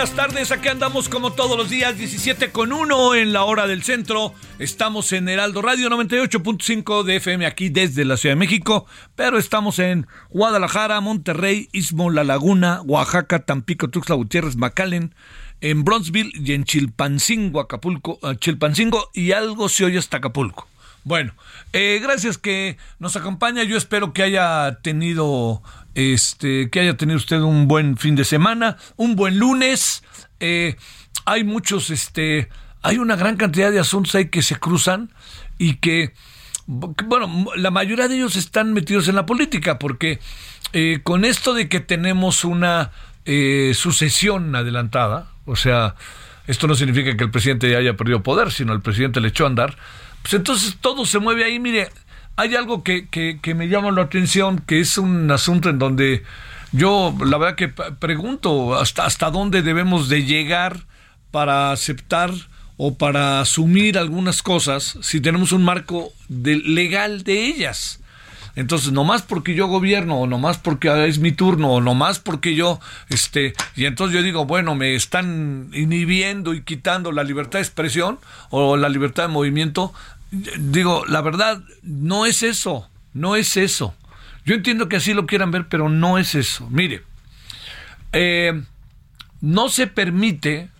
Buenas tardes, aquí andamos como todos los días, 17 con 1 en la hora del centro. Estamos en Heraldo Radio 98.5 de FM aquí desde la Ciudad de México, pero estamos en Guadalajara, Monterrey, Istmo, La Laguna, Oaxaca, Tampico, Tuxtla Gutiérrez, McAllen, en Bronzeville y en Chilpancingo, Acapulco, eh, Chilpancingo y algo se oye hasta Acapulco. Bueno, eh, gracias que nos acompaña. Yo espero que haya tenido, este, que haya tenido usted un buen fin de semana, un buen lunes. Eh, hay muchos, este, hay una gran cantidad de asuntos ahí que se cruzan y que, bueno, la mayoría de ellos están metidos en la política porque eh, con esto de que tenemos una sucesión adelantada, o sea, esto no significa que el presidente haya perdido poder, sino el presidente le echó a andar pues entonces todo se mueve ahí. Mire, hay algo que, que, me llama la atención, que es un asunto en donde yo la verdad que pregunto hasta, hasta dónde debemos de llegar para aceptar o para asumir algunas cosas si tenemos un marco de, legal de ellas. Entonces, no más porque yo gobierno, o no más porque es mi turno, o no más porque yo, este, y entonces yo digo, bueno, me están inhibiendo y quitando la libertad de expresión o la libertad de movimiento. Digo, la verdad, no es eso, no es eso. Yo entiendo que así lo quieran ver, pero no es eso. Mire, eh, no se permite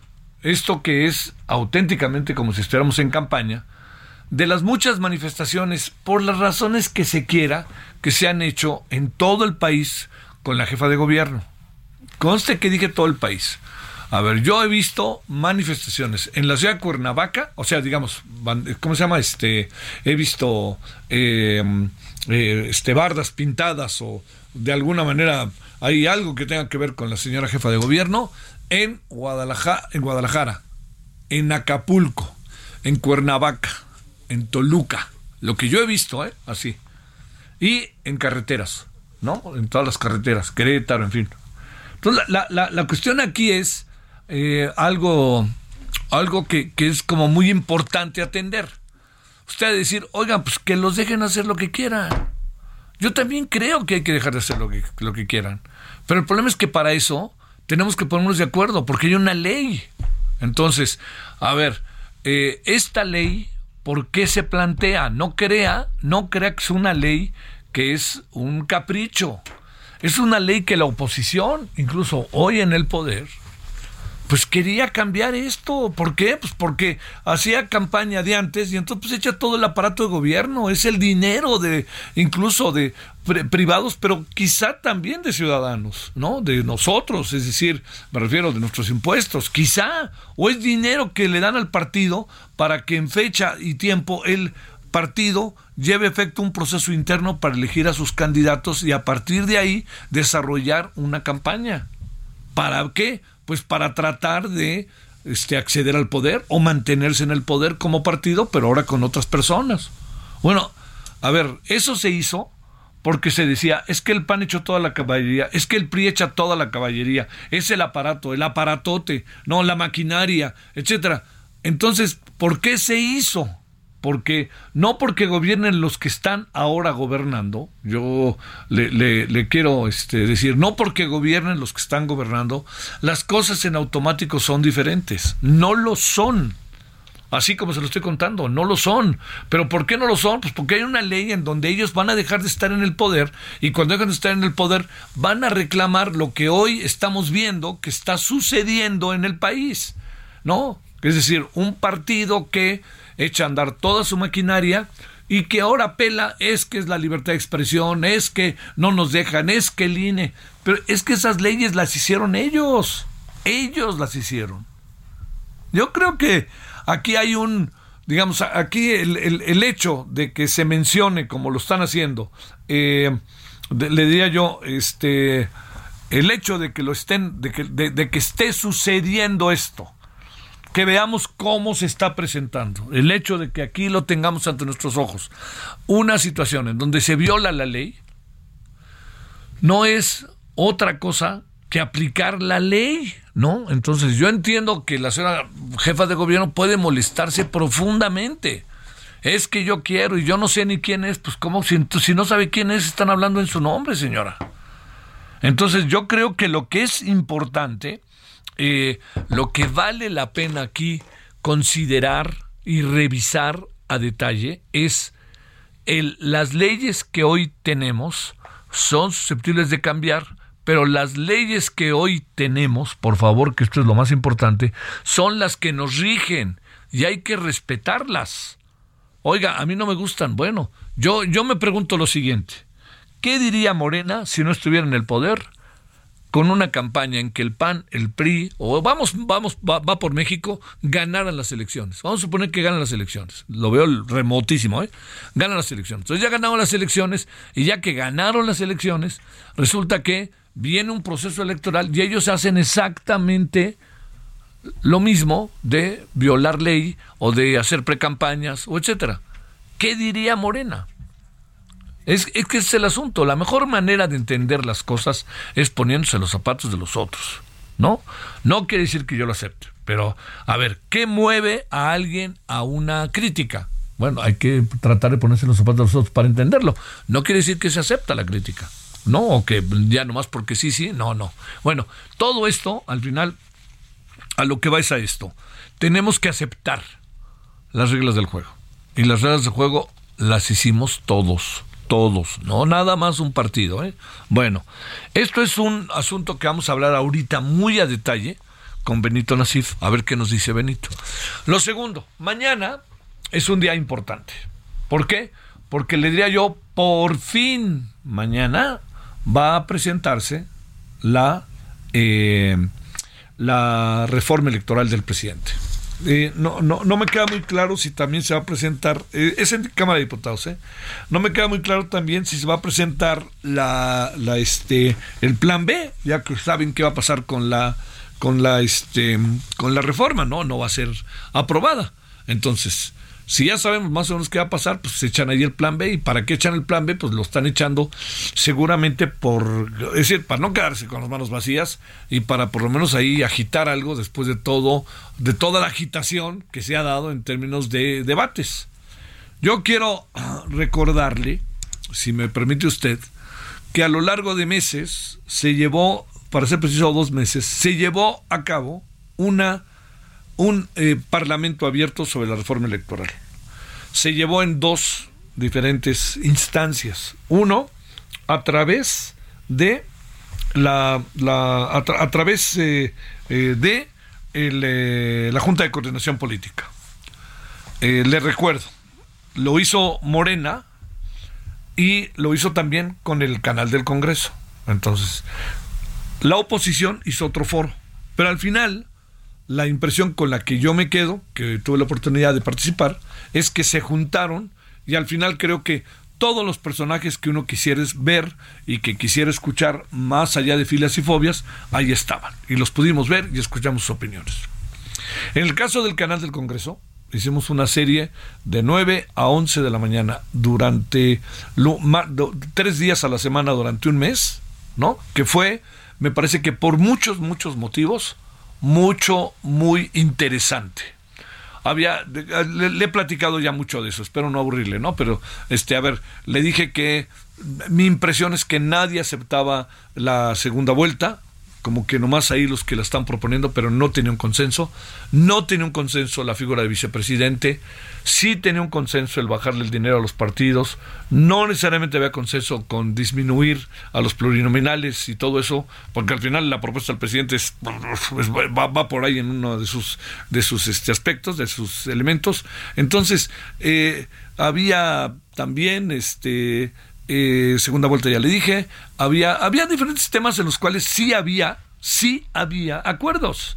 esto que es auténticamente como si estuviéramos en campaña, de las muchas manifestaciones, por las razones que se quiera, que se han hecho en todo el país con la jefa de gobierno. Conste que dije todo el país. A ver, yo he visto manifestaciones en la ciudad de Cuernavaca, o sea, digamos, ¿cómo se llama? Este, he visto eh, eh, este, bardas pintadas o de alguna manera hay algo que tenga que ver con la señora jefa de gobierno en Guadalajara, en Guadalajara, en Acapulco, en Cuernavaca, en Toluca, lo que yo he visto, ¿eh? así, y en carreteras, ¿no? En todas las carreteras, Querétaro, en fin. Entonces, la, la, la cuestión aquí es eh, algo, algo que, que, es como muy importante atender. Usted decir, oigan, pues que los dejen hacer lo que quieran. Yo también creo que hay que dejar de hacer lo que, lo que quieran. Pero el problema es que para eso tenemos que ponernos de acuerdo, porque hay una ley. Entonces, a ver, eh, esta ley ¿Por qué se plantea? No crea, no crea que es una ley que es un capricho. Es una ley que la oposición, incluso hoy en el poder, pues quería cambiar esto. ¿Por qué? Pues porque hacía campaña de antes y entonces pues echa todo el aparato de gobierno, es el dinero de incluso de privados, pero quizá también de ciudadanos, ¿no? De nosotros, es decir, me refiero de nuestros impuestos, quizá, o es dinero que le dan al partido para que en fecha y tiempo el partido lleve efecto un proceso interno para elegir a sus candidatos y a partir de ahí desarrollar una campaña. ¿Para qué? Pues para tratar de este, acceder al poder o mantenerse en el poder como partido, pero ahora con otras personas. Bueno, a ver, eso se hizo porque se decía, es que el PAN echó toda la caballería, es que el PRI echa toda la caballería, es el aparato, el aparatote, no, la maquinaria, etcétera. Entonces, ¿por qué se hizo? Porque no porque gobiernen los que están ahora gobernando, yo le, quiero este, decir, no porque gobiernen los que están gobernando, las cosas en automático son diferentes, no lo son. Así como se lo estoy contando, no lo son. ¿Pero por qué no lo son? Pues porque hay una ley en donde ellos van a dejar de estar en el poder y cuando dejan de estar en el poder van a reclamar lo que hoy estamos viendo que está sucediendo en el país. ¿no? Es decir, un partido que echa a andar toda su maquinaria y que ahora apela es que es la libertad de expresión, es que no nos dejan, es que el INE, pero es que esas leyes las hicieron ellos, ellos las hicieron. Yo creo que aquí hay un, digamos, aquí el, hecho de que se mencione como lo están haciendo, eh, le diría yo, este, el hecho de que lo estén, de que, de que esté sucediendo esto, que veamos cómo se está presentando. El hecho de que aquí lo tengamos ante nuestros ojos. Una situación en donde se viola la ley no es otra cosa que aplicar la ley, ¿no? Entonces yo entiendo que la señora jefa de gobierno puede molestarse profundamente. Es que yo quiero y yo no sé ni quién es, pues cómo si, si no sabe quién es están hablando en su nombre, señora. Entonces yo creo que lo que es importante eh, lo que vale la pena aquí considerar y revisar a detalle es el, las leyes que hoy tenemos son susceptibles de cambiar, pero las leyes que hoy tenemos, por favor, que esto es lo más importante, son las que nos rigen y hay que respetarlas. Oiga, a mí no me gustan. Bueno, yo, yo me pregunto lo siguiente. ¿Qué diría Morena si no estuviera en el poder? Con una campaña en que el PAN, el PRI, o vamos, vamos, va, por México, ganaran las elecciones. Vamos a suponer que ganan las elecciones. Lo veo remotísimo, ¿eh? Ganan las elecciones. Entonces ya ganaron las elecciones, y ya que ganaron las elecciones, resulta que viene un proceso electoral y ellos hacen exactamente lo mismo de violar ley o de hacer precampañas o etcétera. ¿Qué diría Morena? Es, que es el asunto. La mejor manera de entender las cosas es poniéndose los zapatos de los otros. ¿No? No quiere decir que yo lo acepte. Pero, a ver, ¿qué mueve a alguien a una crítica? Bueno, hay que tratar de ponerse los zapatos de los otros para entenderlo. No quiere decir que se acepta la crítica. No, o que ya nomás porque sí, sí, no, no. Bueno, todo esto, al final, a lo que va es a esto. Tenemos que aceptar las reglas del juego. Y las reglas del juego las hicimos todos todos, no nada más un partido. ¿eh? Bueno, esto es un asunto que vamos a hablar ahorita muy a detalle con Benito Nasif, a ver qué nos dice Benito. Lo segundo, mañana es un día importante. ¿Por qué? Porque le diría yo, por fin, mañana va a presentarse la, eh, la reforma electoral del presidente. Eh, no, no, no me queda muy claro si también se va a presentar, eh, es en Cámara de Diputados, ¿eh? no me queda muy claro también si se va a presentar la, la este, el plan B, ya que saben qué va a pasar con la, con la, este, con la reforma, no, no va a ser aprobada. Entonces, si ya sabemos más o menos qué va a pasar, pues se echan ahí el plan B. ¿Y para qué echan el plan B? Pues lo están echando seguramente por, es decir, para no quedarse con las manos vacías y para por lo menos ahí agitar algo después de todo, de toda la agitación que se ha dado en términos de debates. Yo quiero recordarle, si me permite usted, que a lo largo de meses se llevó, para ser preciso dos meses, se llevó a cabo una un eh, parlamento abierto sobre la reforma electoral. Se llevó en dos diferentes instancias. Uno, a través de la, a, través eh, eh, de la Junta de Coordinación Política. le recuerdo, lo hizo Morena y lo hizo también con el canal del Congreso. Entonces, la oposición hizo otro foro, pero al final la impresión con la que yo me quedo, que tuve la oportunidad de participar, es que se juntaron y al final creo que todos los personajes que uno quisiera ver y que quisiera escuchar más allá de filas y fobias, ahí estaban. Y los pudimos ver y escuchamos sus opiniones. En el caso del canal del Congreso, hicimos una serie de 9 a 11 de la mañana durante tres días a la semana durante un mes, ¿no? Que fue, me parece que por muchos, muchos motivos, mucho, muy interesante. Había, le, he platicado ya mucho de eso, espero no aburrirle, ¿no? Pero, este, a ver, le dije que mi impresión es que nadie aceptaba la segunda vuelta, como que nomás ahí los que la están proponiendo, pero no tenía un consenso. No tenía un consenso la figura de vicepresidente. Sí tenía un consenso el bajarle el dinero a los partidos. No necesariamente había consenso con disminuir a los plurinominales y todo eso, porque al final la propuesta del presidente es, va, por ahí en uno de sus, de sus este, aspectos, de sus elementos. Entonces, eh, había también este eh, segunda vuelta ya le dije, había, había diferentes temas en los cuales sí había, sí había acuerdos.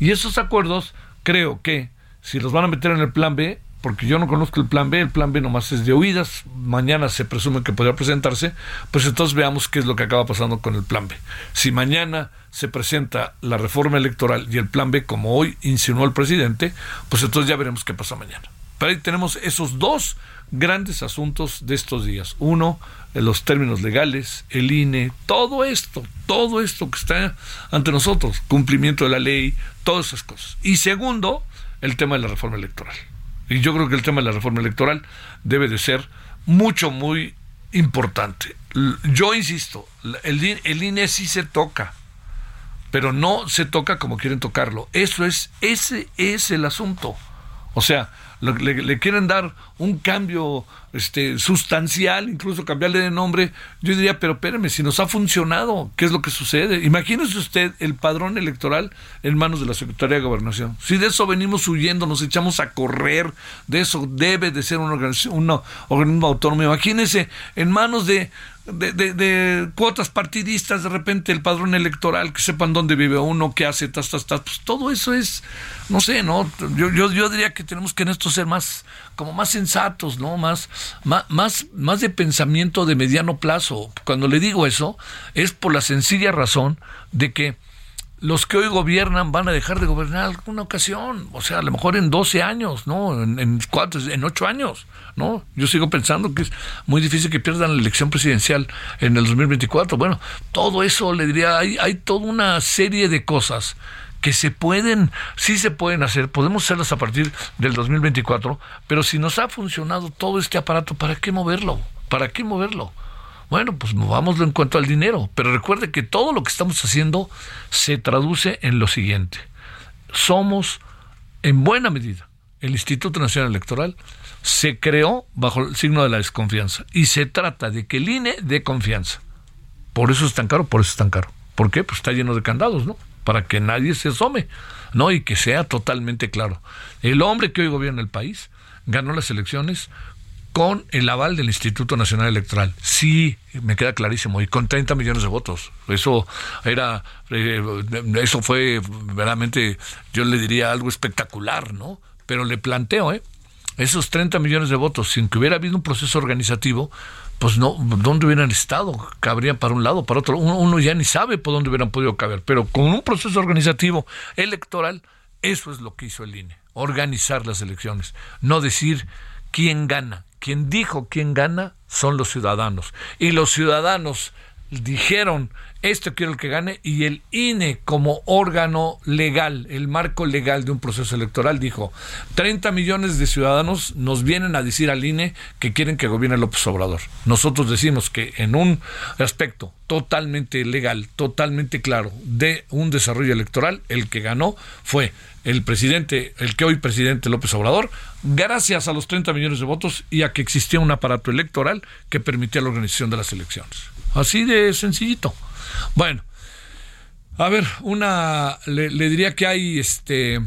Y esos acuerdos creo que si los van a meter en el plan B, porque yo no conozco el plan B, el plan B nomás es de oídas, mañana se presume que podría presentarse, pues entonces veamos qué es lo que acaba pasando con el plan B. Si mañana se presenta la reforma electoral y el plan B como hoy insinuó el presidente, pues entonces ya veremos qué pasa mañana. Pero ahí tenemos esos dos grandes asuntos de estos días. Uno, los términos legales, el INE, todo esto, todo esto que está ante nosotros, cumplimiento de la ley, todas esas cosas. Y segundo, el tema de la reforma electoral. Y yo creo que el tema de la reforma electoral debe de ser mucho, muy importante. Yo insisto, el, el INE sí se toca, pero no se toca como quieren tocarlo. Eso es, ese es el asunto. O sea, le, quieren dar un cambio este, sustancial, incluso cambiarle de nombre, yo diría, pero espérame, si nos ha funcionado, ¿qué es lo que sucede? Imagínese usted el padrón electoral en manos de la Secretaría de Gobernación. Si de eso venimos huyendo, nos echamos a correr, de eso debe de ser un organismo autónomo. Imagínese en manos de de, de, cuotas partidistas, de repente el padrón electoral, que sepan dónde vive uno, qué hace, tas, tas, tas, pues todo eso es, no sé, ¿no? Yo, yo, diría que tenemos que en esto ser más, como más sensatos, ¿no? Más, más, más de pensamiento de mediano plazo. Cuando le digo eso, es por la sencilla razón de que los que hoy gobiernan van a dejar de gobernar alguna ocasión, o sea, a lo mejor en 12 años, ¿no? En, en, cuatro, en 8 años, ¿no? Yo sigo pensando que es muy difícil que pierdan la elección presidencial en el 2024. Bueno, todo eso le diría, hay, hay toda una serie de cosas que se pueden, sí se pueden hacer, podemos hacerlas a partir del 2024, pero si nos ha funcionado todo este aparato, ¿para qué moverlo? ¿Para qué moverlo? Bueno, pues movámoslo en cuanto al dinero, pero recuerde que todo lo que estamos haciendo se traduce en lo siguiente. Somos, en buena medida, el Instituto Nacional Electoral se creó bajo el signo de la desconfianza y se trata de que el INE dé confianza. Por eso es tan caro, por eso es tan caro. ¿Por qué? Pues está lleno de candados, ¿no? Para que nadie se asome, ¿no? Y que sea totalmente claro. El hombre que hoy gobierna el país ganó las elecciones con el aval del Instituto Nacional Electoral. Sí, me queda clarísimo, y con 30 millones de votos. Eso era, eh, eso fue verdaderamente, yo le diría algo espectacular, ¿no? Pero le planteo, ¿eh? Esos 30 millones de votos, sin que hubiera habido un proceso organizativo, pues no, ¿dónde hubieran estado? Cabrían para un lado, para otro. Uno, uno ya ni sabe por dónde hubieran podido caber, pero con un proceso organizativo electoral, eso es lo que hizo el INE, organizar las elecciones, no decir quién gana, quien dijo quién gana son los ciudadanos. Y los ciudadanos dijeron, esto quiero el que gane, y el INE como órgano legal, el marco legal de un proceso electoral, dijo, 30 millones de ciudadanos nos vienen a decir al INE que quieren que gobierne López Obrador. Nosotros decimos que en un aspecto totalmente legal, totalmente claro de un desarrollo electoral, el que ganó fue el presidente, el que hoy presidente López Obrador, gracias a los 30 millones de votos y a que existía un aparato electoral que permitía la organización de las elecciones. Así de sencillito. Bueno, a ver, una le, diría que hay este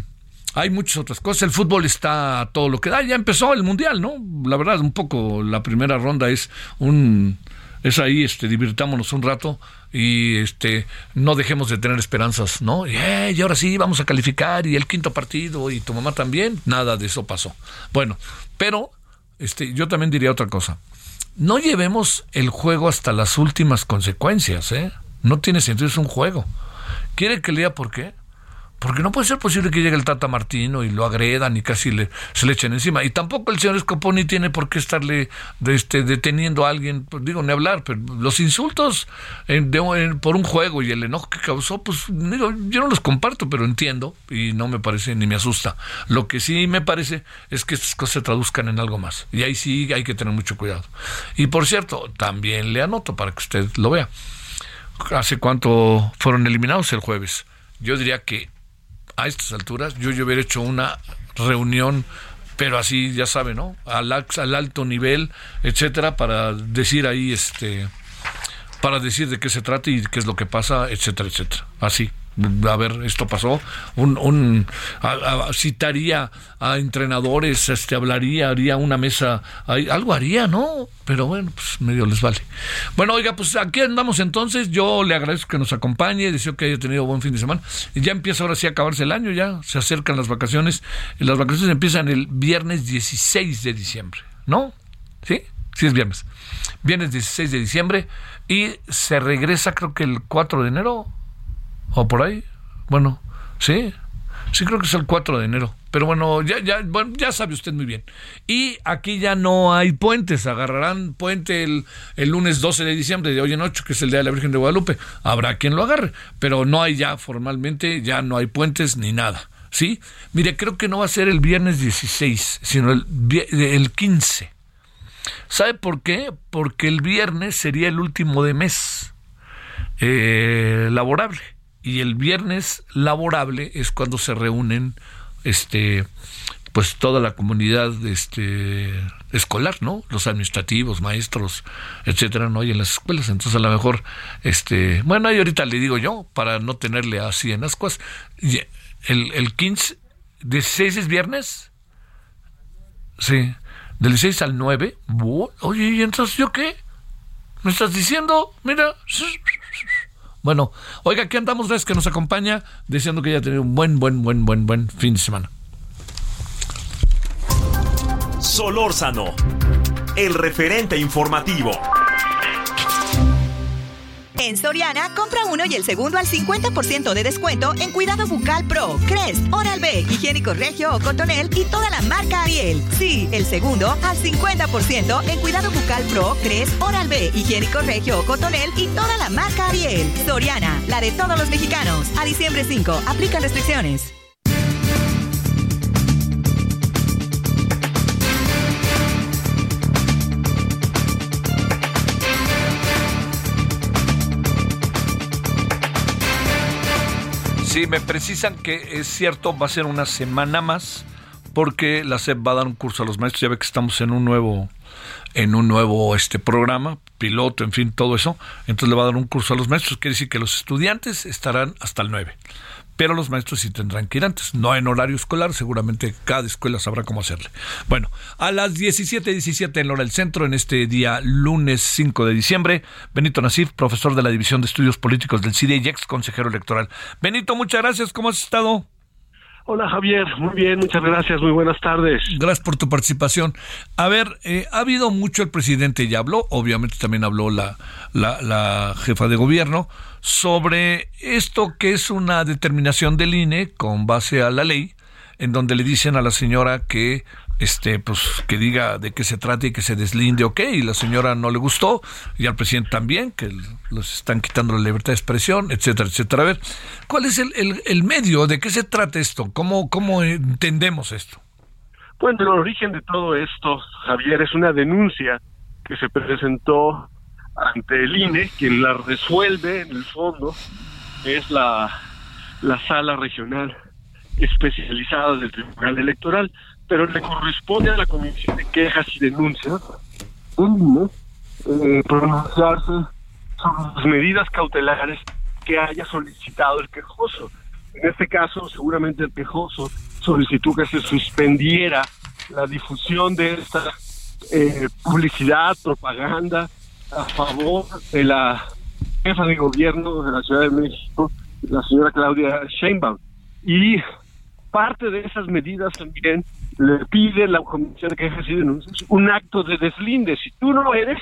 hay muchas otras cosas. El fútbol está todo lo que da. Ya empezó el mundial, ¿no? La verdad, un poco la primera ronda es un es ahí, este, divirtámonos un rato y este no dejemos de tener esperanzas, ¿no? Y, ahora sí vamos a calificar y el quinto partido y tu mamá también, nada de eso pasó. Bueno, pero este yo también diría otra cosa no llevemos el juego hasta las últimas consecuencias, ¿eh? No tiene sentido, es un juego. ¿Quiere que lea por qué? Porque no puede ser posible que llegue el Tata Martino y lo agredan y casi le, se le echen encima. Y tampoco el señor Scoponi tiene por qué estarle este, deteniendo a alguien, pues, digo, ni hablar, pero los insultos por un juego y el enojo que causó, pues yo no los comparto, pero entiendo y no me parece ni me asusta. Lo que sí me parece es que estas cosas se traduzcan en algo más. Y ahí sí hay que tener mucho cuidado. Y por cierto, también le anoto para que usted lo vea. ¿hace cuánto fueron eliminados el jueves? Yo diría que a estas alturas yo, yo hubiera hecho una reunión pero así ya sabe, ¿no? Al, al alto nivel, etcétera, para decir ahí, este, para decir de qué se trata y qué es lo que pasa, etcétera, etcétera. Así a ver, esto pasó, un, un citaría a entrenadores, este hablaría, haría una mesa, algo haría, ¿no? Pero bueno, pues medio les vale. Bueno, oiga, pues aquí andamos entonces, yo le agradezco que nos acompañe, deseo que haya tenido buen fin de semana, y ya empieza ahora sí a acabarse el año, ya se acercan las vacaciones, las vacaciones empiezan el viernes 16 de diciembre, ¿no? ¿Sí? Sí es viernes. Viernes 16 de diciembre, y se regresa creo que el 4 de enero, o por ahí. Bueno, sí, sí creo que es el 4 de enero. Pero bueno, ya, ya, bueno, ya sabe usted muy bien. Y aquí ya no hay puentes, agarrarán puente el, el lunes 12 de diciembre de hoy en 8, que es el Día de la Virgen de Guadalupe. Habrá quien lo agarre, pero no hay ya formalmente, ya no hay puentes ni nada. ¿Sí? Mire, creo que no va a ser el viernes 16, sino el, el 15. ¿Sabe por qué? Porque el viernes sería el último de mes eh, laborable y el viernes laborable es cuando se reúnen este pues toda la comunidad este escolar, ¿no? Los administrativos, maestros, etcétera, no hay en las escuelas, entonces a lo mejor este, bueno, ahí ahorita le digo yo para no tenerle así en ascuas, el el 15 de 6 es viernes? Sí, del 6 al 9. Oye, ¿y entonces yo qué? ¿Me estás diciendo? Mira, bueno, oiga, aquí andamos, que nos acompaña, deseando que haya tenido un buen, buen, buen, buen, buen fin de semana. Solórzano, el referente informativo. En Soriana, compra uno y el segundo al 50% de descuento en Cuidado Bucal Pro, Crest, Oral-B, Higiénico Regio o Cotonel y toda la marca Ariel. Sí, el segundo al 50% en Cuidado Bucal Pro, Crest, Oral-B, Higiénico Regio o Cotonel y toda la marca Ariel. Soriana, la de todos los mexicanos. A diciembre 5, aplica restricciones. Sí, me precisan que es cierto, va a ser una semana más porque la SEP va a dar un curso a los maestros. Ya ve que estamos en un nuevo en un nuevo este programa, piloto, en fin, todo eso. Entonces le va a dar un curso a los maestros. Quiere decir que los estudiantes estarán hasta el 9 pero los maestros sí tendrán que ir antes, no en horario escolar, seguramente cada escuela sabrá cómo hacerle. Bueno, a las 17:17 en hora del centro, en este día lunes 5 de diciembre, Benito Nasif, profesor de la División de Estudios Políticos del CIDE y ex consejero electoral. Benito, muchas gracias, ¿cómo has estado? Hola Javier, muy bien, muchas gracias, muy buenas tardes. Gracias por tu participación. A ver, eh, ha habido mucho, el presidente ya habló, obviamente también habló la, la, la jefa de gobierno, sobre esto que es una determinación del INE con base a la ley, en donde le dicen a la señora que este pues que diga de qué se trata y que se deslinde, ok, y la señora no le gustó, y al presidente también, que los están quitando la libertad de expresión, etcétera, etcétera. A ver, ¿cuál es el, el, medio? ¿De qué se trata esto? ¿Cómo, ¿Cómo entendemos esto? Bueno, el origen de todo esto, Javier, es una denuncia que se presentó ante el INE, quien la resuelve en el fondo es la, la sala regional especializada del Tribunal Electoral pero le corresponde a la Comisión de Quejas y Denuncias eh, pronunciarse sobre las medidas cautelares que haya solicitado el quejoso. En este caso, seguramente el quejoso solicitó que se suspendiera la difusión de esta eh, publicidad, propaganda a favor de la jefa de gobierno de la Ciudad de México, la señora Claudia Sheinbaum. Y parte de esas medidas también le pide la Comisión de Quejas y Denuncias un acto de deslinde. Si tú no eres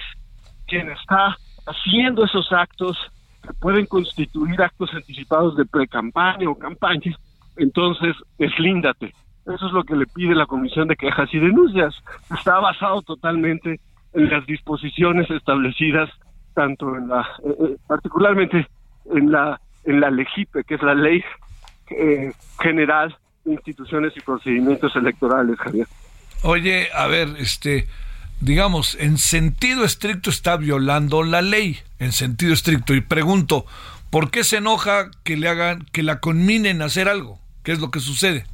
quien está haciendo esos actos que pueden constituir actos anticipados de pre-campaña o campaña, entonces deslíndate. Eso es lo que le pide la Comisión de Quejas y Denuncias. Está basado totalmente en las disposiciones establecidas tanto en la, eh, eh, particularmente en la en la LEGIPE, que es la ley eh, general instituciones y procedimientos electorales, Javier. Oye, a ver, este, digamos, en sentido estricto está violando la ley, en sentido estricto. Y pregunto, ¿por qué se enoja que le hagan, que la conminen a hacer algo? ¿Qué es lo que sucede?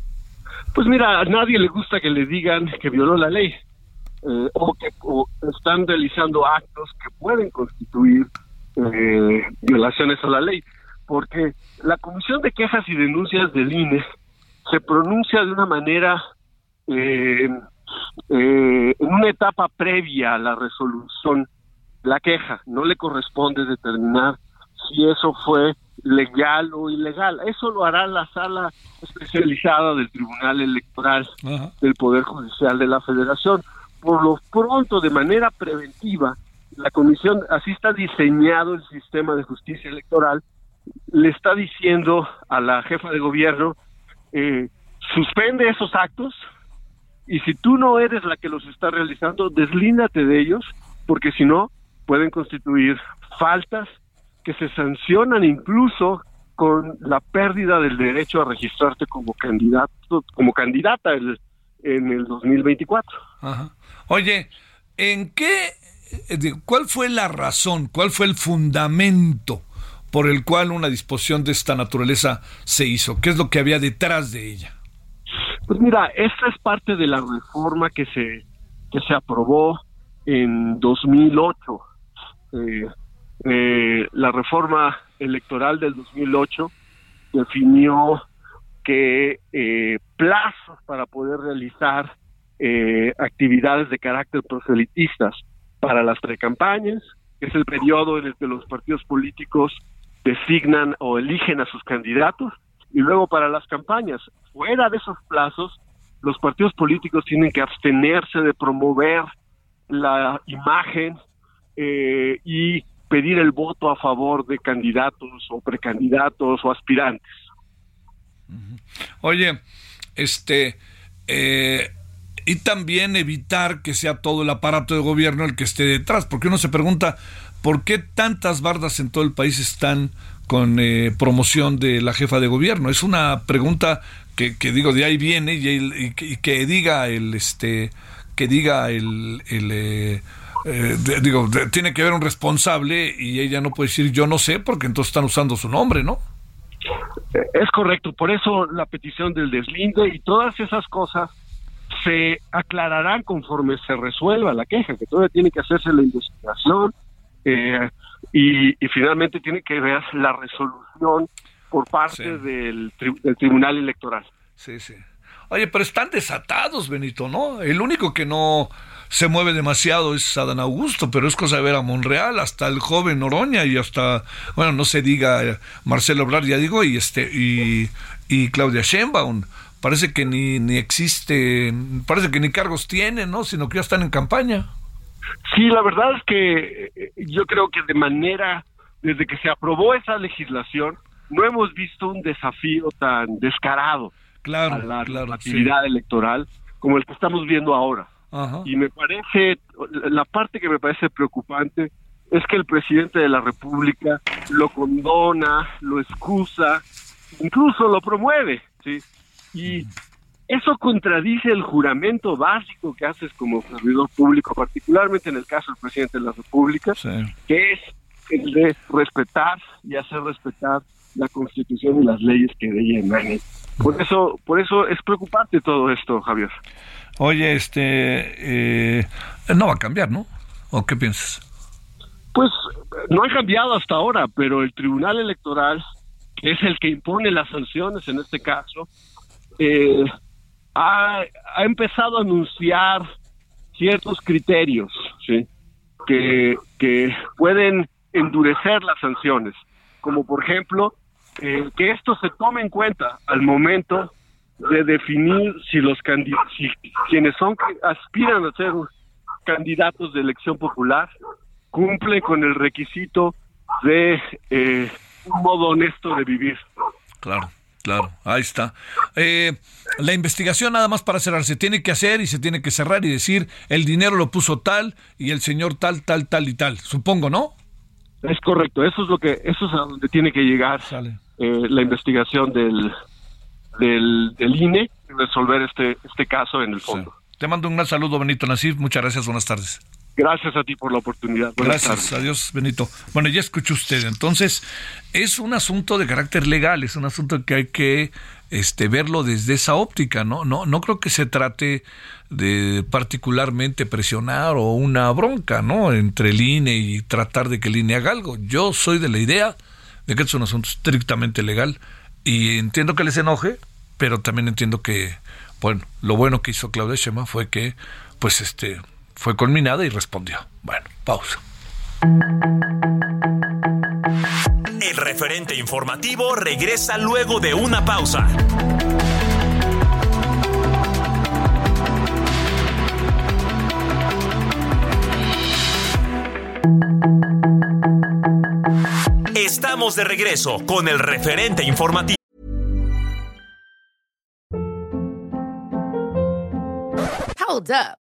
Pues mira, a nadie le gusta que le digan que violó la ley eh, o que están realizando actos que pueden constituir eh, violaciones a la ley, porque la Comisión de Quejas y Denuncias del INE se pronuncia de una manera eh, en una etapa previa a la resolución la queja, no le corresponde determinar si eso fue legal o ilegal. Eso lo hará la sala especializada del Tribunal Electoral del Poder Judicial de la Federación. Por lo pronto, de manera preventiva, la comisión, así está diseñado el sistema de justicia electoral, le está diciendo a la jefa de gobierno, eh, suspende esos actos y si tú no eres la que los está realizando, deslíndate de ellos, porque si no, pueden constituir faltas que se sancionan incluso con la pérdida del derecho a registrarte como candidato, como candidata en el 2024. Ajá. Oye, ¿en qué, eh, cuál fue la razón, cuál fue el fundamento por el cual una disposición de esta naturaleza se hizo? ¿Qué es lo que había detrás de ella? Pues mira, esta es parte de la reforma que se que se aprobó en 2008. Eh, eh, la reforma electoral del 2008 definió que eh, plazos para poder realizar eh, actividades de carácter proselitistas para las precampañas, que es el periodo en el que los partidos políticos designan o eligen a sus candidatos, y luego para las campañas. Fuera de esos plazos, los partidos políticos tienen que abstenerse de promover la imagen eh, y pedir el voto a favor de candidatos o precandidatos o aspirantes. Oye, este, eh, y también evitar que sea todo el aparato de gobierno el que esté detrás, porque uno se pregunta por qué tantas bardas en todo el país están con eh, promoción de la jefa de gobierno. Es una pregunta que, digo de ahí viene y, que, diga el este que diga el, eh, eh, digo, tiene que haber un responsable y ella no puede decir yo no sé porque entonces están usando su nombre, ¿no? Eh, es correcto, por eso la petición del deslinde y todas esas cosas se aclararán conforme se resuelva la queja, que todavía tiene que hacerse la investigación eh, y, finalmente tiene que ver la resolución por parte del, del Tribunal Electoral. Sí, sí. Oye, pero están desatados, Benito, ¿no? El único que no se mueve demasiado es Adán Augusto, pero es cosa de ver a Monreal, hasta el joven Oroña y hasta, bueno, no se diga eh, Marcelo Obrar, ya digo, y este y, y Claudia Sheinbaum. Parece que ni, ni existe, parece que ni cargos tienen, ¿no? Sino que ya están en campaña. Sí, la verdad es que eh, yo creo que de manera, desde que se aprobó esa legislación, no hemos visto un desafío tan descarado claro, a la, actividad electoral como el que estamos viendo ahora. Y me parece, la parte que me parece preocupante es que el presidente de la República lo condona, lo excusa, incluso lo promueve, ¿sí? Y eso contradice el juramento básico que haces como servidor público, particularmente en el caso del presidente de la República, que es el de respetar y hacer respetar la Constitución y las leyes que de ella emanen. Por eso, por eso es preocupante todo esto, Javier. Oye, este, eh, no va a cambiar, ¿no? ¿O qué piensas? Pues no ha cambiado hasta ahora, pero el Tribunal Electoral, que es el que impone las sanciones en este caso, eh, ha, empezado a anunciar ciertos criterios. Que, que pueden endurecer las sanciones, como por ejemplo eh, que esto se tome en cuenta al momento de definir si los si quienes son aspiran a ser candidatos de elección popular cumplen con el requisito de eh, un modo honesto de vivir. Claro. Claro, ahí está. Eh, la investigación nada más para cerrar, se tiene que hacer y se tiene que cerrar y decir el dinero lo puso tal y el señor tal, tal, tal y tal. Supongo, ¿no? Es correcto, eso es lo que, eso es a donde tiene que llegar eh, la investigación del, del, del INE resolver este, este caso en el fondo. Te mando un gran saludo, Benito Nasif. Muchas gracias, buenas tardes. Gracias a ti por la oportunidad. Gracias, adiós, Benito. Bueno, ya escuchó usted. Entonces, es un asunto de carácter legal, es un asunto que hay que este, verlo desde esa óptica, ¿no? No, no creo que se trate de particularmente presionar o una bronca, ¿no? Entre el INE y tratar de que el INE haga algo. Yo soy de la idea de que es un asunto estrictamente legal y entiendo que les enoje, pero también entiendo que, bueno, lo bueno que hizo Claudia Shema fue que, pues, este, fue culminada y respondió. Bueno, pausa. El referente informativo regresa luego de una pausa. Estamos de regreso con el referente informativo. Hold up.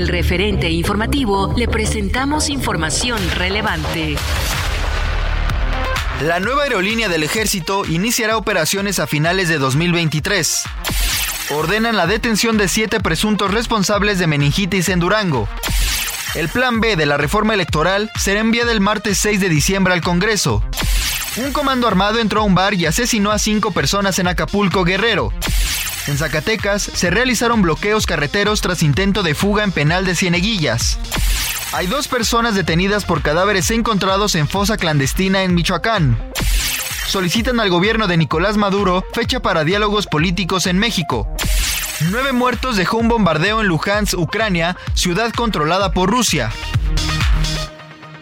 el referente informativo le presentamos información relevante. La nueva aerolínea del ejército iniciará operaciones a finales de 2023. Ordenan la detención de siete presuntos responsables de meningitis en Durango. El plan B de la reforma electoral será enviado el martes 6 de diciembre al Congreso. Un comando armado entró a un bar y asesinó a cinco personas en Acapulco, Guerrero. En Zacatecas se realizaron bloqueos carreteros tras intento de fuga en penal de Cieneguillas. Hay dos personas detenidas por cadáveres encontrados en fosa clandestina en Michoacán. Solicitan al gobierno de Nicolás Maduro fecha para diálogos políticos en México. Nueve muertos dejó un bombardeo en Luhansk, Ucrania, ciudad controlada por Rusia.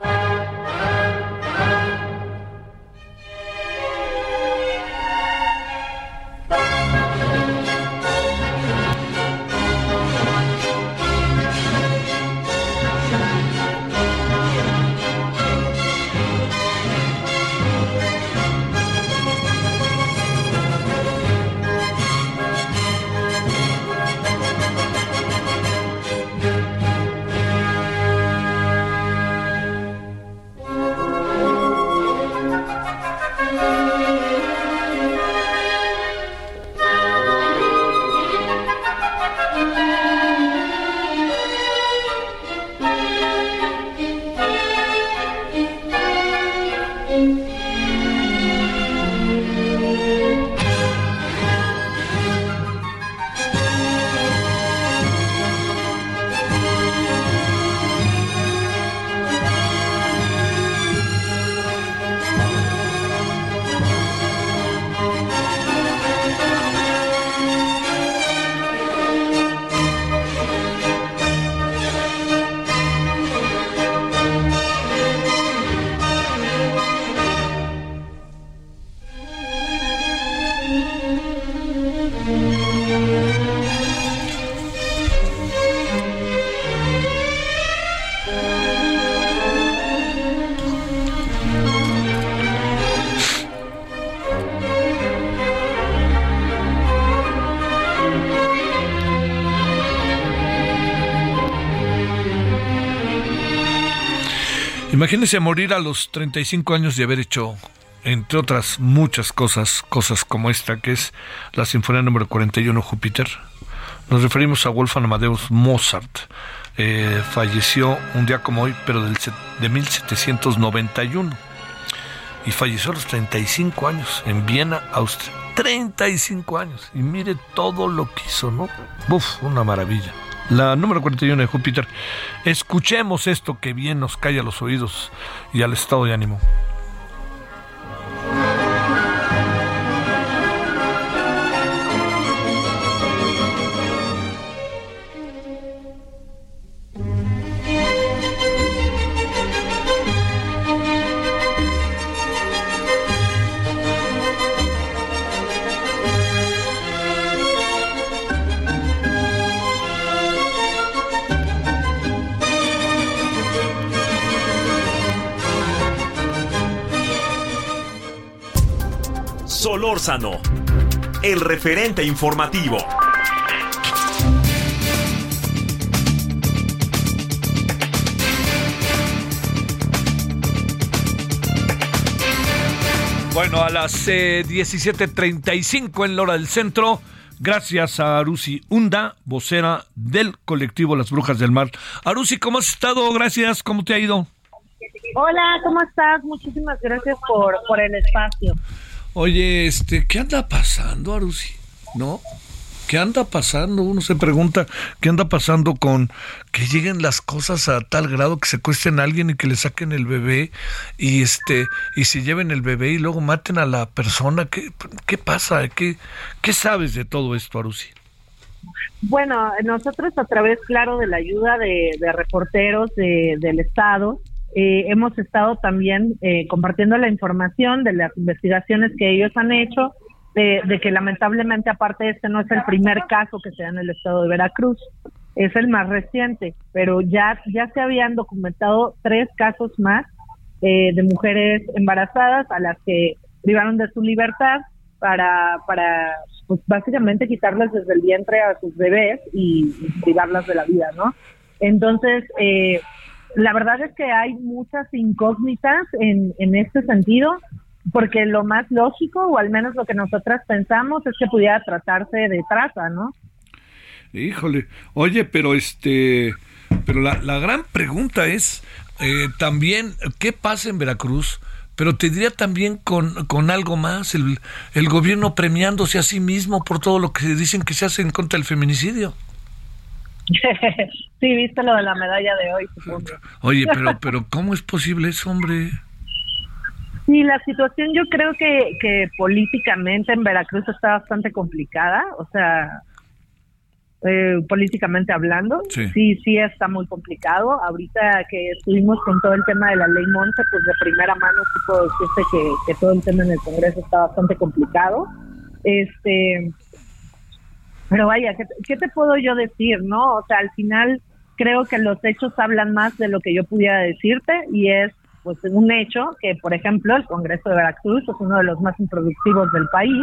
Bye. Imagínese morir a los 35 años de haber hecho, entre otras muchas cosas, cosas como esta, que es la Sinfonía número 41 Júpiter. Nos referimos a Wolfgang Amadeus Mozart, eh, falleció un día como hoy, pero del, de 1791. Y falleció a los 35 años en Viena, Austria. 35 años. Y mire todo lo que hizo, ¿no? Uf, una maravilla. La número 41 de Júpiter. Escuchemos esto que bien nos calla los oídos y al estado de ánimo. Solórzano, el referente informativo. Bueno, a las 17.35 eh, en la hora del centro, gracias a Arusi Hunda, vocera del colectivo Las Brujas del Mar. Arusi, ¿cómo has estado? Gracias, ¿cómo te ha ido? Hola, ¿cómo estás? Muchísimas gracias por, por el espacio. Oye, este, ¿qué anda pasando, Arusi? ¿No? ¿Qué anda pasando? Uno se pregunta, ¿qué anda pasando con que lleguen las cosas a tal grado que secuestren a alguien y que le saquen el bebé y este y se lleven el bebé y luego maten a la persona? ¿Qué, qué pasa? ¿Qué, ¿Qué sabes de todo esto, Arusi? Bueno, nosotros a través, claro, de la ayuda de, reporteros del Estado, eh, hemos estado también eh, compartiendo la información de las investigaciones que ellos han hecho, de, que lamentablemente aparte este no es el primer caso que se da en el estado de Veracruz, es el más reciente, pero ya, ya se habían documentado tres casos más eh, de mujeres embarazadas a las que privaron de su libertad para, para pues básicamente quitarles desde el vientre a sus bebés y, privarlas de la vida, ¿no? Entonces, eh, la verdad es que hay muchas incógnitas en, en este sentido, porque lo más lógico, o al menos lo que nosotras pensamos, es que pudiera tratarse de trata, ¿no? Híjole, oye, pero este, pero la, la gran pregunta es eh, también, ¿qué pasa en Veracruz? Pero te diría también con, con algo más, el, el gobierno premiándose a sí mismo por todo lo que dicen que se hace en contra del feminicidio. sí, viste lo de la medalla de hoy, supongo. Oye, pero, pero ¿cómo es posible eso, hombre? Sí, la situación yo creo que, que políticamente en Veracruz está bastante complicada, o sea, eh, políticamente hablando, sí. sí. está muy complicado. Ahorita que estuvimos con todo el tema de la ley Monte, pues de primera mano sí puedo decirte que, que todo el tema en el Congreso está bastante complicado. Este, pero vaya, ¿qué, te puedo yo decir, no? O sea, al final creo que los hechos hablan más de lo que yo pudiera decirte y es pues un hecho que, por ejemplo, el Congreso de Veracruz es uno de los más improductivos del país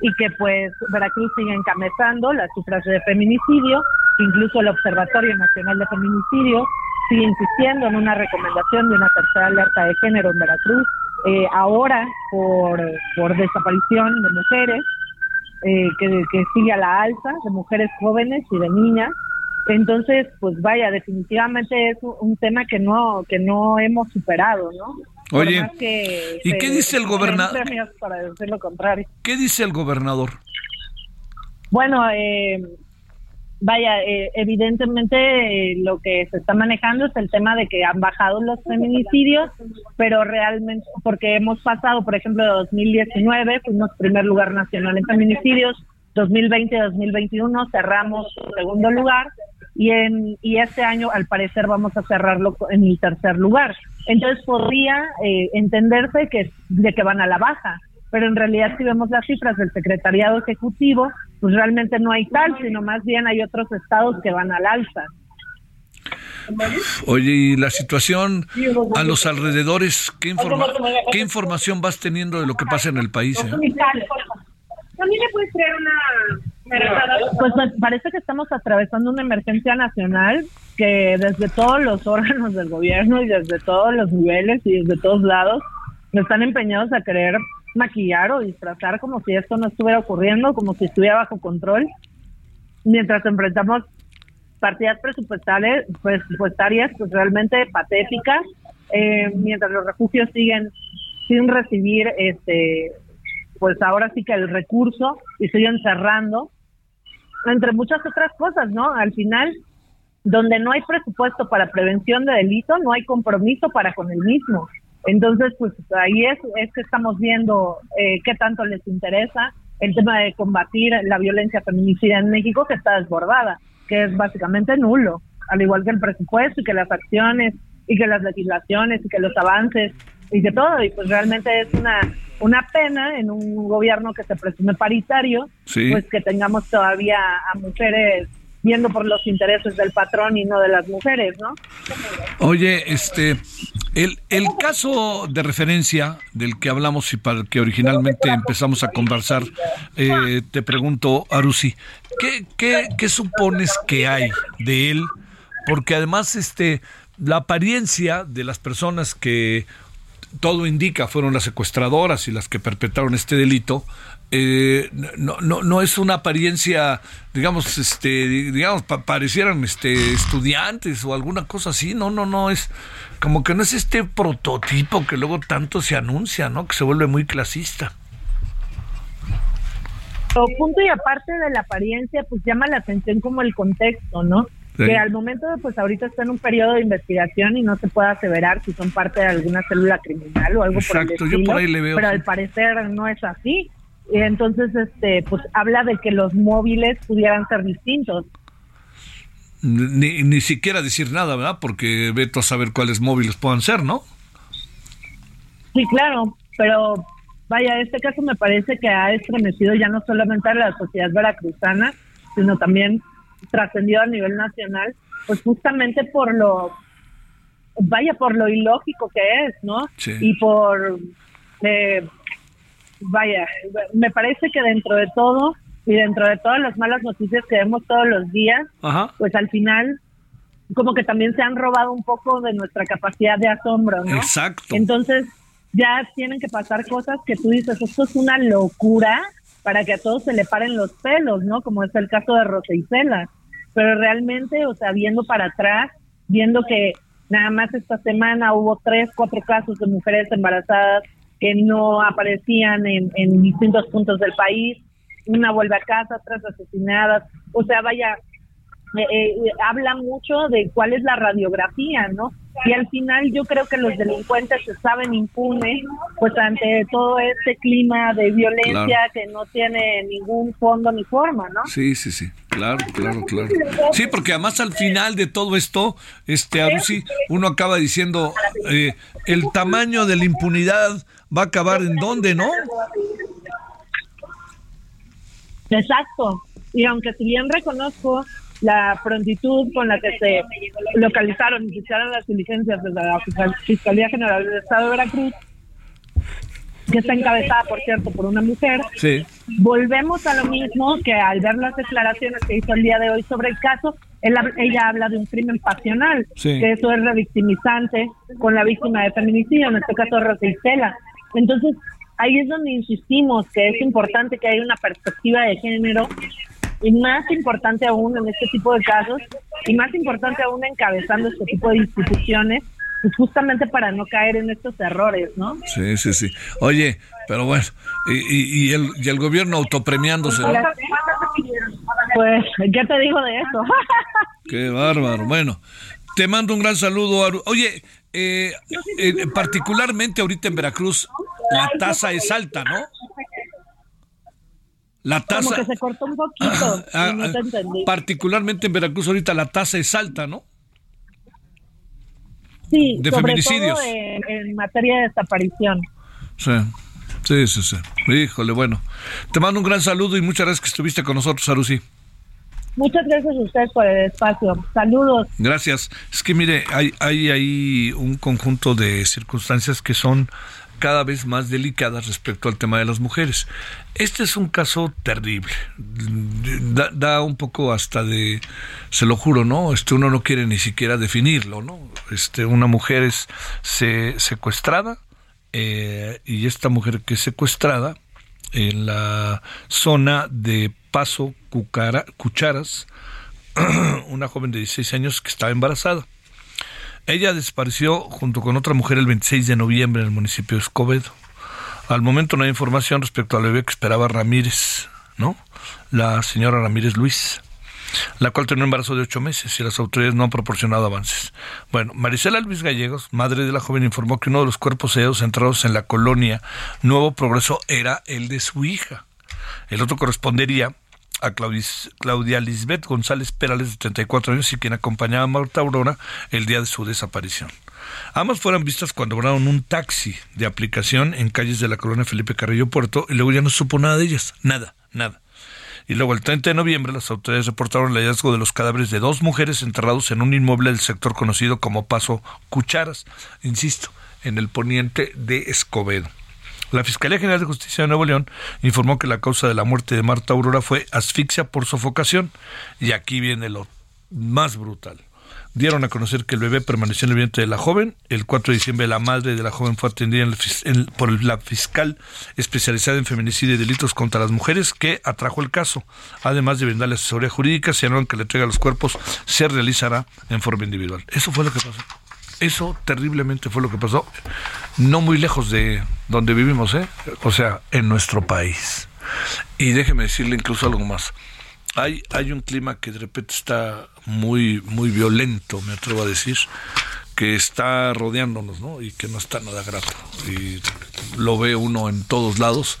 y que pues Veracruz sigue encabezando las cifras de feminicidio, incluso el Observatorio Nacional de Feminicidio sigue insistiendo en una recomendación de una tercera alerta de género en Veracruz, eh, ahora por, por desaparición de mujeres, eh, que, sigue a la alza de mujeres jóvenes y de niñas. Entonces, pues vaya, definitivamente es un tema que no que no hemos superado, ¿no? Oye, ¿y qué dice el gobernador? Para decir lo contrario. ¿Qué dice el gobernador? Bueno, eh, vaya, eh, evidentemente eh, lo que se está manejando es el tema de que han bajado los feminicidios, pero realmente, porque hemos pasado, por ejemplo, de 2019, fuimos primer lugar nacional en feminicidios, 2020-2021 cerramos segundo lugar y en y este año al parecer vamos a cerrarlo en el tercer lugar. Entonces podría eh, entenderse que de que van a la baja, pero en realidad si vemos las cifras del secretariado ejecutivo, pues realmente no hay tal, sino más bien hay otros estados que van al alza. Oye, y la situación a los alrededores, ¿qué, informa ¿qué información vas teniendo de lo que pasa en el país? Eh? ¿También le puedes crear una... Pues, pues parece que estamos atravesando una emergencia nacional que desde todos los órganos del gobierno y desde todos los niveles y desde todos lados están empeñados a querer maquillar o disfrazar como si esto no estuviera ocurriendo, como si estuviera bajo control, mientras enfrentamos partidas presupuestarias, presupuestarias pues realmente patéticas, eh, mientras los refugios siguen sin recibir este pues ahora sí que el recurso y siguen cerrando entre muchas otras cosas, ¿no? Al final donde no hay presupuesto para prevención de delito, no hay compromiso para con el mismo. Entonces, pues ahí es, es que estamos viendo eh, qué tanto les interesa el tema de combatir la violencia feminicida en México, que está desbordada, que es básicamente nulo, al igual que el presupuesto y que las acciones y que las legislaciones y que los avances y que todo. Y pues realmente es una, una pena en un gobierno que se presume paritario, pues que tengamos todavía a mujeres viendo por los intereses del patrón y no de las mujeres, ¿no? Oye, este, el, el caso de referencia del que hablamos y para el que originalmente empezamos a conversar, eh, te pregunto, Arusi, ¿qué, qué, ¿qué supones que hay de él? Porque además, este, la apariencia de las personas que todo indica fueron las secuestradoras y las que perpetraron este delito, eh, no, no, no es una apariencia, digamos, este, digamos, parecieran este, estudiantes o alguna cosa así, no, no, no, es como que no es este prototipo que luego tanto se anuncia, ¿no? Que se vuelve muy clasista. Punto y aparte de la apariencia, pues llama la atención como el contexto, ¿no? Que al momento, pues ahorita está en un periodo de investigación y no se puede aseverar si son parte de alguna célula criminal o algo por el estilo. Yo por ahí le veo, pero al parecer no es así. Entonces, este, pues habla de que los móviles pudieran ser distintos. Ni, ni siquiera decir nada, ¿verdad? Porque veto a saber cuáles móviles puedan ser, ¿no? Sí, claro, pero vaya, este caso me parece que ha estremecido ya no solamente a la sociedad veracruzana, sino también trascendió a nivel nacional, pues justamente por lo, vaya, por lo ilógico que es, ¿no? Y por eh, vaya, me parece que dentro de todo y dentro de todas las malas noticias que vemos todos los días, pues al final como que también se han robado un poco de nuestra capacidad de asombro, ¿no? Exacto. Entonces ya tienen que pasar cosas que tú dices, esto es una locura para que a todos se le paren los pelos, ¿no? Como es el caso de Rosa Isela. Pero realmente, o sea, viendo para atrás, viendo que nada más esta semana hubo tres, cuatro casos de mujeres embarazadas que no aparecían en, en distintos puntos del país, una vuelve a casa, otras asesinadas, o sea, vaya, eh, eh, habla mucho de cuál es la radiografía, ¿no? Y al final yo creo que los delincuentes se saben impunes, pues ante todo este clima de violencia que no tiene ningún fondo ni forma, ¿no? Sí, sí, sí, claro, claro, claro. Sí, porque además al final de todo esto, este Arusi, uno acaba diciendo eh, el tamaño de la impunidad va a acabar en dónde, ¿no? Exacto. Y aunque si bien reconozco la prontitud con la que se localizaron y hicieron las diligencias desde la Fiscalía General del Estado de Veracruz, que está encabezada, por cierto, por una mujer, sí. volvemos a lo mismo que al ver las declaraciones que hizo el día de hoy sobre el caso, ella habla de un crimen pasional, que eso es revictimizante con la víctima de feminicidio, en este caso Rosa Entonces, ahí es donde insistimos que es importante que haya una perspectiva de género y más importante aún en este tipo de casos y más importante aún encabezando este tipo de instituciones pues justamente para no caer en estos errores, ¿no? Sí, sí, sí. Oye, pero bueno, y, y, el, y el gobierno autopremiándose. Pues, ¿qué te digo de eso? Qué bárbaro. Bueno, te mando un gran saludo. Oye, eh, eh, particularmente ahorita en Veracruz, la tasa es alta, ¿no? La tasa. Como que se cortó un poquito. Ah, no te ah, entendí. Particularmente en Veracruz, ahorita la tasa es alta, ¿no? Sí, de sobre feminicidios. Todo en, materia de desaparición. Sí. Sí, sí, sí. Híjole, bueno. Te mando un gran saludo y muchas gracias que estuviste con nosotros, Arusi. Muchas gracias a ustedes por el espacio. Saludos. Gracias. Es que mire, hay, hay ahí un conjunto de circunstancias que son cada vez más delicadas respecto al tema de las mujeres. Este es un caso terrible. Da, da, un poco hasta de, se lo juro, ¿no? Este uno no quiere ni siquiera definirlo, ¿no? Este, una mujer es se, secuestrada eh, y esta mujer que es secuestrada en la zona de Paso Cucharas una joven de 16 años que estaba embarazada. Ella desapareció junto con otra mujer el 26 de noviembre en el municipio de Escobedo. Al momento no hay información respecto al bebé que esperaba Ramírez, ¿no? La señora Ramírez Luis, la cual tenía un embarazo de ocho meses y las autoridades no han proporcionado avances. Bueno, Marisela Luis Gallegos, madre de la joven, informó que uno de los cuerpos hallados entrados en la colonia Nuevo Progreso era el de su hija. El otro correspondería a Claudia Lisbeth González Perales, de 34 años, y quien acompañaba a Marta Aurora el día de su desaparición. Ambas fueron vistas cuando abrieron un taxi de aplicación en calles de la colonia Felipe Carrillo Puerto y luego ya no supo nada de ellas. Nada, nada. Y luego el 30 de noviembre las autoridades reportaron el hallazgo de los cadáveres de dos mujeres enterrados en un inmueble del sector conocido como Paso Cucharas, insisto, en el poniente de Escobedo. La Fiscalía General de Justicia de Nuevo León informó que la causa de la muerte de Marta Aurora fue asfixia por sofocación. Y aquí viene lo más brutal. Dieron a conocer que el bebé permaneció en el vientre de la joven. El 4 de diciembre la madre de la joven fue atendida por la fiscal especializada en feminicidio y delitos contra las mujeres que atrajo el caso. Además de brindarle asesoría jurídica, señalaron que la entrega de los cuerpos se realizará en forma individual. Eso fue lo que pasó. Eso terriblemente fue lo que pasó, no muy lejos de donde vivimos, ¿eh? o sea, en nuestro país. Y déjeme decirle incluso algo más. Hay, hay un clima que de repente está muy, muy violento, me atrevo a decir, que está rodeándonos, ¿no? Y que no está nada grato. Y lo ve uno en todos lados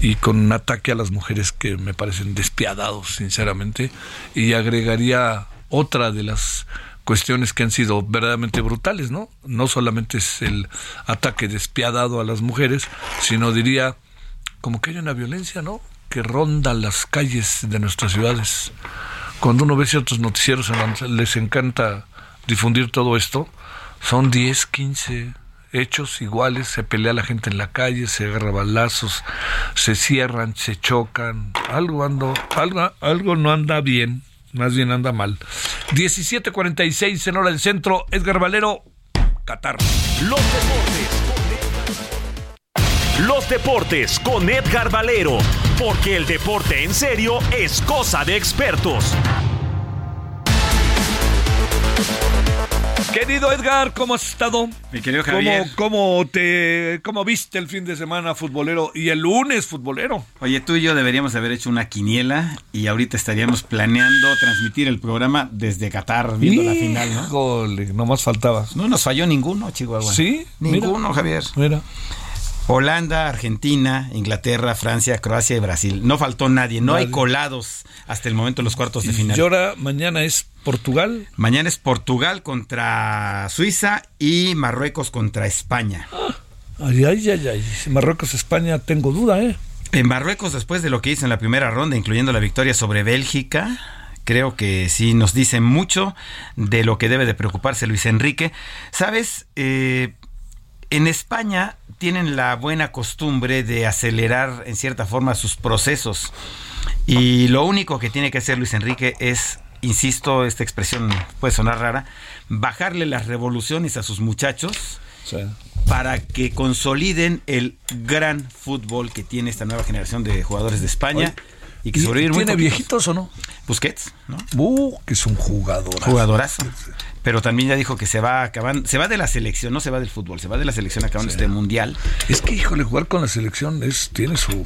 y con un ataque a las mujeres que me parecen despiadados, sinceramente. Y agregaría otra de las cuestiones que han sido verdaderamente brutales, ¿no? No solamente es el ataque despiadado a las mujeres, sino diría como que hay una violencia, ¿no? Que ronda las calles de nuestras ciudades. Cuando uno ve ciertos noticieros les encanta difundir todo esto, son 10, 15 hechos iguales, se pelea la gente en la calle, se agarra balazos, se cierran, se chocan, algo ando, algo, algo no anda bien más bien anda mal. 17:46 en hora del centro. Edgar Valero, Qatar. Los deportes. Los deportes con Edgar Valero, porque el deporte en serio es cosa de expertos. Querido Edgar, ¿cómo has estado? Mi querido Javier. ¿Cómo, te, ¿Cómo viste el fin de semana futbolero y el lunes futbolero? Oye, tú y yo deberíamos haber hecho una quiniela y ahorita estaríamos planeando transmitir el programa desde Qatar, viendo la final, ¿no? Híjole, más faltaba. No nos falló ninguno, Chihuahua. ¿Sí? Ninguno, Javier. Mira. Holanda, Argentina, Inglaterra, Francia, Croacia y Brasil. No faltó nadie, no hay colados hasta el momento en los cuartos de final. Y ahora mañana es Portugal. Mañana es Portugal contra Suiza y Marruecos contra España. Ay, ay, ay, ay. Marruecos, España, tengo duda, ¿eh? En Marruecos, después de lo que hizo en la primera ronda, incluyendo la victoria sobre Bélgica, creo que sí nos dice mucho de lo que debe de preocuparse Luis Enrique. Sabes, eh, en España tienen la buena costumbre de acelerar en cierta forma sus procesos. Y lo único que tiene que hacer Luis Enrique es, insisto, esta expresión puede sonar rara, bajarle las revoluciones a sus muchachos para que consoliden el gran fútbol que tiene esta nueva generación de jugadores de España. Y que ¿Tiene viejitos o no? Busquets, ¿no? Uh, que es un jugador. Jugadorazo pero también ya dijo que se va acabando, se va de la selección, no se va del fútbol, se va de la selección acabando este mundial. Es que, híjole, jugar con la selección es, tiene su,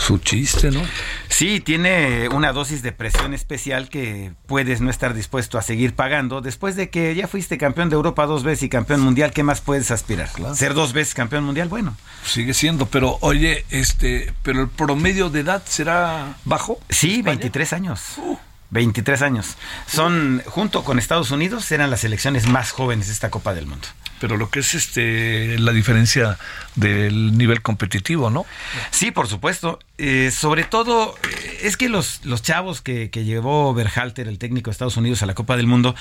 su chiste, ¿no? Sí, tiene una dosis de presión especial que puedes no estar dispuesto a seguir pagando. Después de que ya fuiste campeón de Europa dos veces y campeón mundial, ¿qué más puedes aspirar? Ser dos veces campeón mundial, bueno. Sigue siendo, pero oye, este, pero el promedio de edad será bajo. Sí, 23 años. Uh. 23 años. Son, junto con Estados Unidos, eran las selecciones más jóvenes de esta Copa del Mundo. Pero lo que es este la diferencia del nivel competitivo, ¿no? Sí, por supuesto. Eh, sobre todo, eh, es que los, los chavos que, que llevó Berhalter, el técnico de Estados Unidos, a la Copa del Mundo,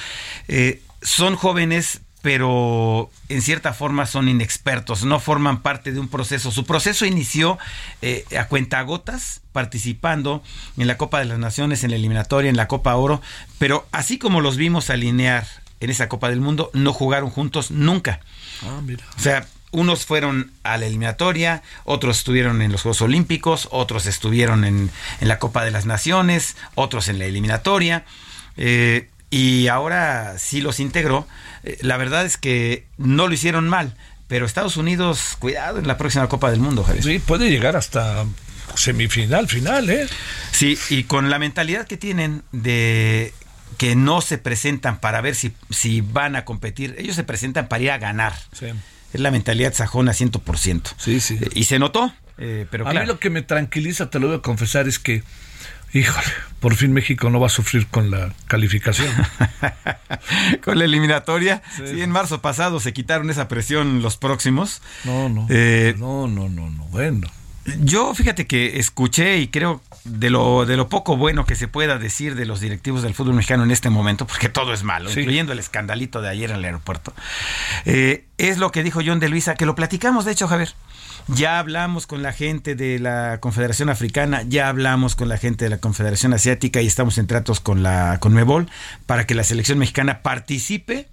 eh, son jóvenes, pero en cierta forma son inexpertos, no forman parte de un proceso. Su proceso inició eh, a cuentagotas, participando en la Copa de las Naciones, en la eliminatoria, en la Copa Oro, pero así como los vimos alinear en esa Copa del Mundo, no jugaron juntos nunca. Ah, mira. O sea, unos fueron a la eliminatoria, otros estuvieron en los Juegos Olímpicos, otros estuvieron en, en la Copa de las Naciones, otros en la eliminatoria. Eh, y ahora sí los integró. Eh, la verdad es que no lo hicieron mal, pero Estados Unidos, cuidado en la próxima Copa del Mundo, Javier. Sí, puede llegar hasta semifinal, final, ¿eh? Sí, y con la mentalidad que tienen de que no se presentan para ver si, si van a competir, ellos se presentan para ir a ganar. Sí. Es la mentalidad sajona 100%. Sí, sí. Y se notó, eh, pero A mí lo que me tranquiliza, te lo voy a confesar, es que Híjole, por fin México no va a sufrir con la calificación. con la eliminatoria. Sí. en marzo pasado se quitaron esa presión los próximos. No, no. Eh, no, no, no, no. Bueno. Yo fíjate que escuché y creo de lo, de lo poco bueno que se pueda decir de los directivos del fútbol mexicano en este momento, porque todo es malo, incluyendo el escandalito de ayer en el aeropuerto, eh, es lo que dijo John de Luisa, que lo platicamos, de hecho, Javier. Ya hablamos con la gente de la Confederación Africana, ya hablamos con la gente de la Confederación Asiática y estamos en tratos con la Conmebol para que la selección mexicana participe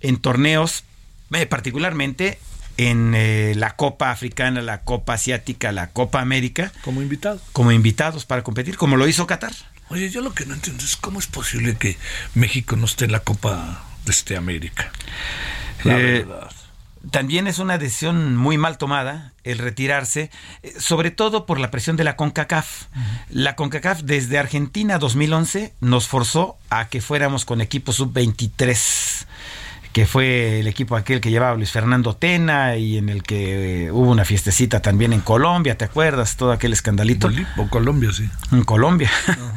en torneos, eh, particularmente en eh, la Copa Africana, la Copa Asiática, la Copa América. Como invitados. Como invitados para competir, como lo hizo Qatar. Oye, yo lo que no entiendo es cómo es posible que México no esté en la Copa de este América. La Eh, verdad. También es una decisión muy mal tomada el retirarse, eh, sobre todo por la presión de la CONCACAF. La CONCACAF desde Argentina 2011 nos forzó a que fuéramos con equipo sub-23 que fue el equipo aquel que llevaba Luis Fernando Tena y en el que eh, hubo una fiestecita también en Colombia, ¿te acuerdas? Todo aquel escandalito. O Colombia, sí. En Colombia.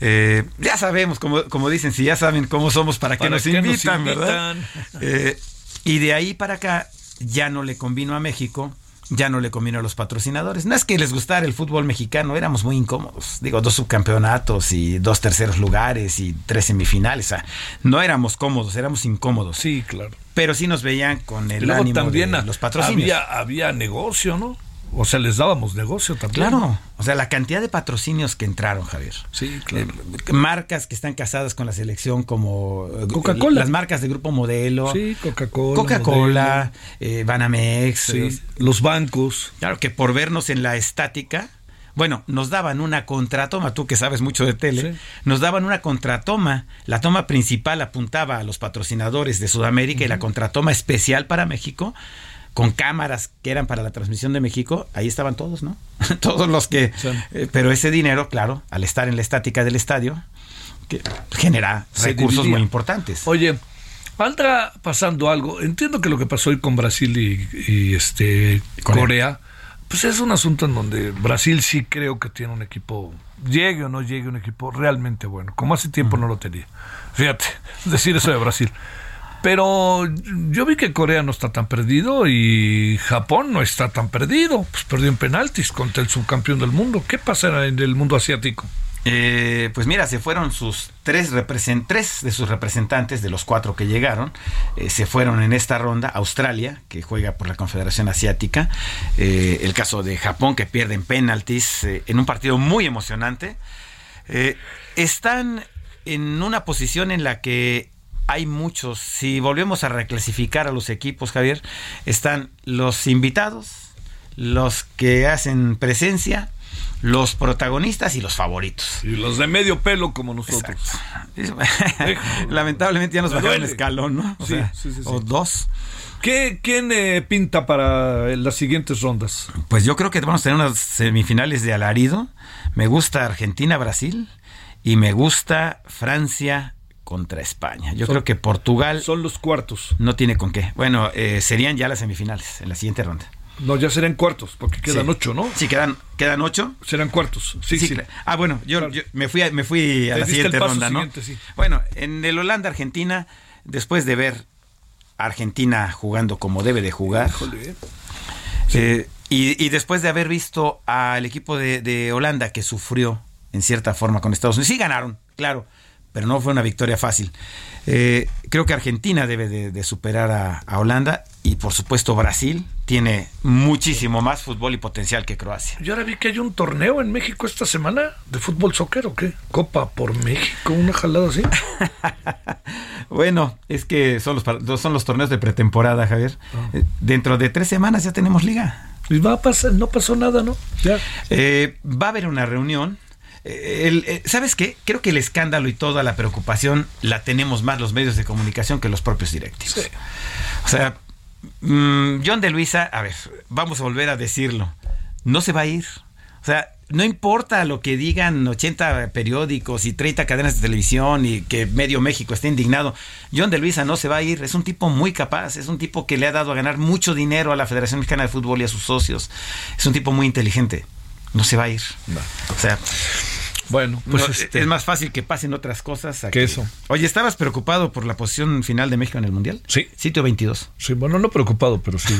Eh, ya sabemos, como, como dicen, si ya saben cómo somos, ¿para qué ¿Para nos qué nos invitan, verdad? Eh, y de ahí para acá ya no le convino a México, ya no le convino a los patrocinadores. No es que les gustara el fútbol mexicano, éramos muy incómodos. Digo, dos subcampeonatos y dos terceros lugares y tres semifinales. O sea, no éramos cómodos, éramos incómodos. Sí, claro. Pero sí nos veían con el luego ánimo también de a- los patrocinios. había, había negocio, ¿no? O sea, les dábamos negocio también. Claro, o sea, la cantidad de patrocinios que entraron, Javier. Sí, claro. Eh, marcas que están casadas con la selección como eh, Coca-Cola. las marcas de Grupo Modelo, Sí, Coca-Cola. Coca-Cola, eh, Banamex, Modelo, eh, sí, los bancos. claro que por vernos en la estática, bueno, nos daban una contratoma, tú que sabes mucho de tele, Sí. nos daban una contratoma, la toma principal apuntaba a los patrocinadores de Sudamérica y la contratoma especial para México con cámaras que eran para la transmisión de México, ahí estaban todos, ¿no? todos los que... Sí. eh, pero ese dinero, claro, al estar en la estática del estadio, que genera Se recursos dividía. muy importantes. Oye, anda pasando algo. Entiendo que lo que pasó hoy con Brasil y, y, este Corea. Corea. pues es un asunto en donde Brasil sí creo que tiene un equipo, llegue o no llegue, un equipo realmente bueno. Como hace tiempo no lo tenía. Fíjate, decir eso de Brasil. Pero yo vi que Corea no está tan perdido y Japón no está tan perdido. Pues perdió en penaltis contra el subcampeón del mundo. ¿Qué pasa en el mundo asiático? Eh, pues mira, se fueron sus tres, tres de sus representantes, de los cuatro que llegaron, eh, se fueron en esta ronda. Australia, que juega por la Confederación Asiática. eh, el caso de Japón, que pierden penaltis eh, en un partido muy emocionante. Están en una posición en la que hay muchos. Si volvemos a reclasificar a los equipos, Javier, están los invitados, los que hacen presencia, los protagonistas y los favoritos. Y los de medio pelo como nosotros. Lamentablemente ya nos bajaron duele. escalón, ¿no? O, Sí, sea, sí, sí, sí. o dos. ¿Qué, ¿Quién eh, pinta para las siguientes rondas? Pues yo creo que vamos a tener unas semifinales de alarido. Me gusta Argentina-Brasil y me gusta Francia contra España. Yo Son- creo que Portugal Son los cuartos. no tiene con qué. Bueno, eh, serían ya las semifinales en la siguiente ronda. No, ya serán cuartos, porque quedan Sí. ocho, ¿no? Sí, quedan, quedan ocho. Serán cuartos. Sí, sí. Ah, bueno, yo, Claro. yo me fui a, me fui a Te la siguiente ronda, ¿no? siguiente, sí. Bueno, en el Holanda-Argentina, después de ver a Argentina jugando como debe de jugar, Híjole. eh, y, y después de haber visto al equipo de, de Holanda que sufrió en cierta forma con Estados Unidos, sí ganaron, claro, pero no fue una victoria fácil. Eh, creo que Argentina debe de, de superar a, a Holanda y por supuesto Brasil tiene muchísimo más fútbol y potencial que Croacia. Yo ahora vi que hay un torneo en México esta semana de fútbol soccer o qué? Copa por México, una jalada así. Bueno, es que son los, son los torneos de pretemporada, Javier. Eh, dentro de tres semanas ya tenemos liga. Y va a pasar, no pasó nada, ¿no? Ya. Eh, va a haber una reunión eh, ¿Sabes qué? Creo que el escándalo y toda la preocupación la tenemos más los medios de comunicación que los propios directivos. O sea, mm, John de Luisa, a ver, vamos a volver a decirlo, no se va a ir. O sea, no importa lo que digan 80 periódicos y 30 cadenas de televisión y que medio México esté indignado, John de Luisa no se va a ir, es un tipo muy capaz, es un tipo que le ha dado a ganar mucho dinero a la Federación Mexicana de Fútbol y a sus socios, es un tipo muy inteligente, no se va a ir. O sea, bueno, pues este es más fácil que pasen otras cosas. Que eso. Oye, ¿estabas preocupado por la posición final de México en el Mundial? Sí. Sitio 22. Sí, bueno, no preocupado, pero sí.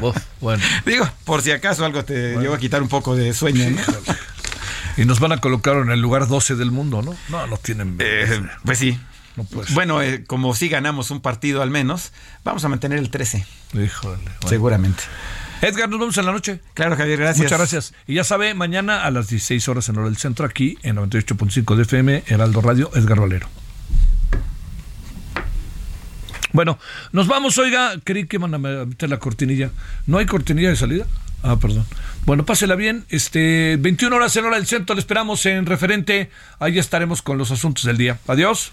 bueno. Digo, por si acaso algo te lleva a quitar un poco de sueño, Y nos van a colocar en el lugar 12 del mundo, ¿no? No, no tienen... Eh, pues sí. Bueno, eh, como si ganamos un partido al menos, vamos a mantener el 13. Híjole. Seguramente. Edgar, nos vemos en la noche. Claro, Javier, gracias. Muchas gracias. Y ya sabe, mañana a las 16 horas en hora del centro, aquí en 98.5 de FM, Heraldo Radio, Edgar Valero. Bueno, nos vamos, oiga, creí que van a meter la cortinilla. ¿No hay cortinilla de salida? Ah, perdón. Bueno, pásela bien. Este, 21 horas en hora del centro, le esperamos en referente. Ahí estaremos con los asuntos del día. Adiós.